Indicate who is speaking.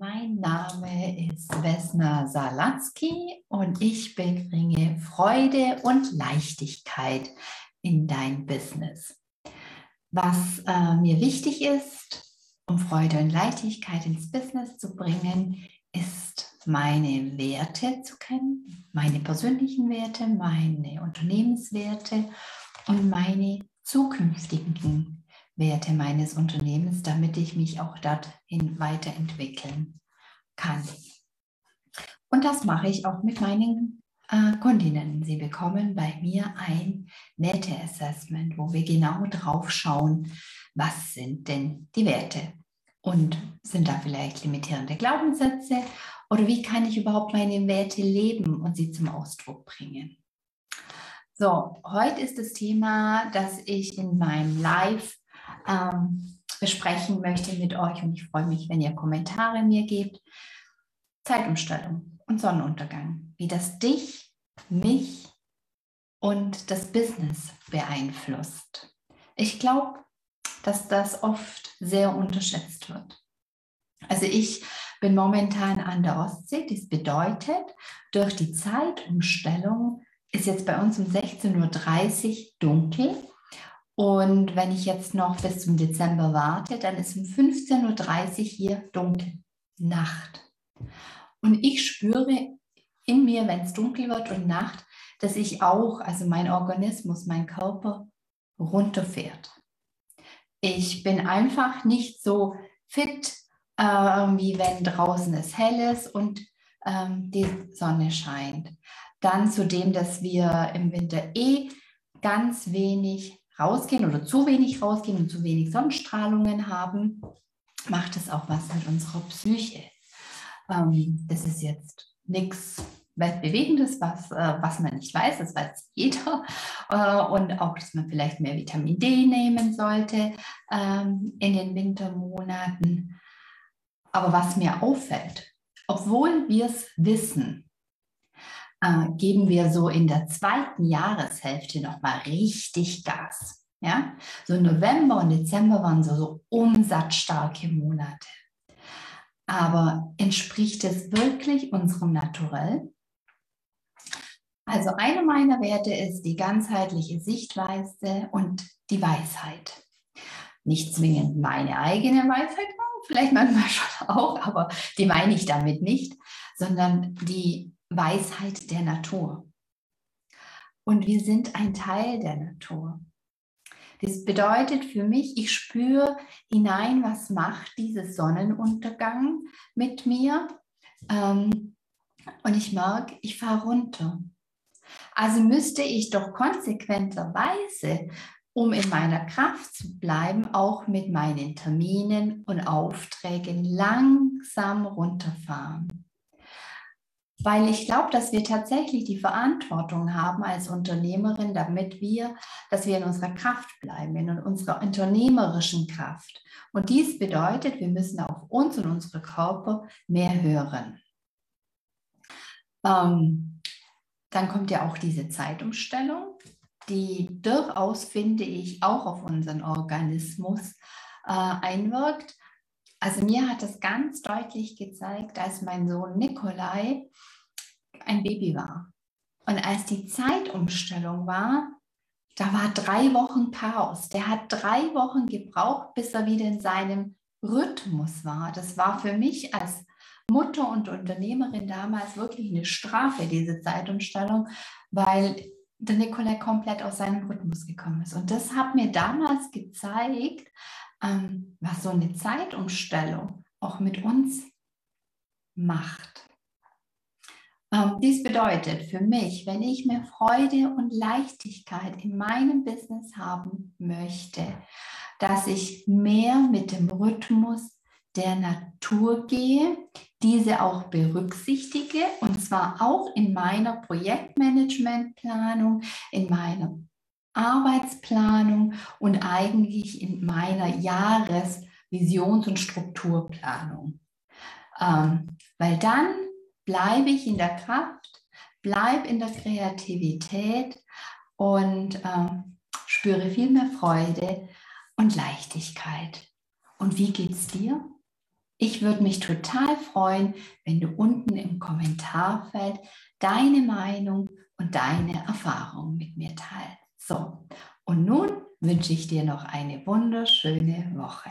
Speaker 1: Mein Name ist Vesna Salatzki und ich bringe Freude und Leichtigkeit in dein Business. Was äh, mir wichtig ist, um Freude und Leichtigkeit ins Business zu bringen, ist meine Werte zu kennen, meine persönlichen Werte, meine Unternehmenswerte und meine zukünftigen Werte meines Unternehmens, damit ich mich auch dorthin weiterentwickeln kann. Und das mache ich auch mit meinen äh, Kundinnen. Sie bekommen bei mir ein Werte-Assessment, wo wir genau drauf schauen, was sind denn die Werte und sind da vielleicht limitierende Glaubenssätze oder wie kann ich überhaupt meine Werte leben und sie zum Ausdruck bringen. So, heute ist das Thema, dass ich in meinem Live ähm, besprechen möchte mit euch. Und ich freue mich, wenn ihr Kommentare mir gebt. Zeitumstellung und Sonnenuntergang, wie das dich, mich und das Business beeinflusst. Ich glaube, dass das oft sehr unterschätzt wird. Also ich bin momentan an der Ostsee. Das bedeutet, durch die Zeitumstellung ist jetzt bei uns um 16.30 Uhr dunkel und wenn ich jetzt noch bis zum Dezember warte, dann ist um 15.30 Uhr hier dunkel, Nacht. Und ich spüre in mir, wenn es dunkel wird und Nacht, dass ich auch, also mein Organismus, mein Körper runterfährt. Ich bin einfach nicht so fit, äh, wie wenn draußen es hell ist und ähm, die Sonne scheint. Dann zudem, dass wir im Winter eh ganz wenig rausgehen oder zu wenig rausgehen und zu wenig Sonnenstrahlungen haben, macht es auch was mit unserer Psyche. Ähm, das ist jetzt nichts Weltbewegendes, was, äh, was man nicht weiß, das weiß jeder. Äh, und auch, dass man vielleicht mehr Vitamin D nehmen sollte ähm, in den Wintermonaten. Aber was mir auffällt, obwohl wir es wissen, äh, geben wir so in der zweiten Jahreshälfte nochmal richtig Gas. Ja? So November und Dezember waren so, so umsatzstarke Monate. Aber entspricht es wirklich unserem Naturell? Also eine meiner Werte ist die ganzheitliche Sichtweise und die Weisheit. Nicht zwingend meine eigene Weisheit, vielleicht manchmal schon auch, aber die meine ich damit nicht, sondern die Weisheit der Natur. Und wir sind ein Teil der Natur. Das bedeutet für mich, ich spüre hinein, was macht dieses Sonnenuntergang mit mir. Ähm, und ich merke, ich fahre runter. Also müsste ich doch konsequenterweise, um in meiner Kraft zu bleiben, auch mit meinen Terminen und Aufträgen langsam runterfahren. Weil ich glaube, dass wir tatsächlich die Verantwortung haben als Unternehmerin, damit wir, dass wir in unserer Kraft bleiben, in unserer unternehmerischen Kraft. Und dies bedeutet, wir müssen auf uns und unsere Körper mehr hören. Ähm, dann kommt ja auch diese Zeitumstellung, die durchaus, finde ich, auch auf unseren Organismus äh, einwirkt. Also mir hat das ganz deutlich gezeigt, als mein Sohn Nikolai ein Baby war. Und als die Zeitumstellung war, da war drei Wochen Chaos. Der hat drei Wochen gebraucht, bis er wieder in seinem Rhythmus war. Das war für mich als Mutter und Unternehmerin damals wirklich eine Strafe, diese Zeitumstellung, weil der Nikolai komplett aus seinem Rhythmus gekommen ist. Und das hat mir damals gezeigt, ähm, was so eine Zeitumstellung auch mit uns macht. Ähm, dies bedeutet für mich, wenn ich mehr Freude und Leichtigkeit in meinem Business haben möchte, dass ich mehr mit dem Rhythmus der Natur gehe, diese auch berücksichtige und zwar auch in meiner Projektmanagementplanung, in meiner Arbeitsplanung und eigentlich in meiner Jahresvisions- und Strukturplanung. Ähm, weil dann bleibe ich in der Kraft, bleibe in der Kreativität und ähm, spüre viel mehr Freude und Leichtigkeit. Und wie geht's dir? Ich würde mich total freuen, wenn du unten im Kommentarfeld deine Meinung und deine Erfahrung mit mir teilst. So, und nun wünsche ich dir noch eine wunderschöne Woche.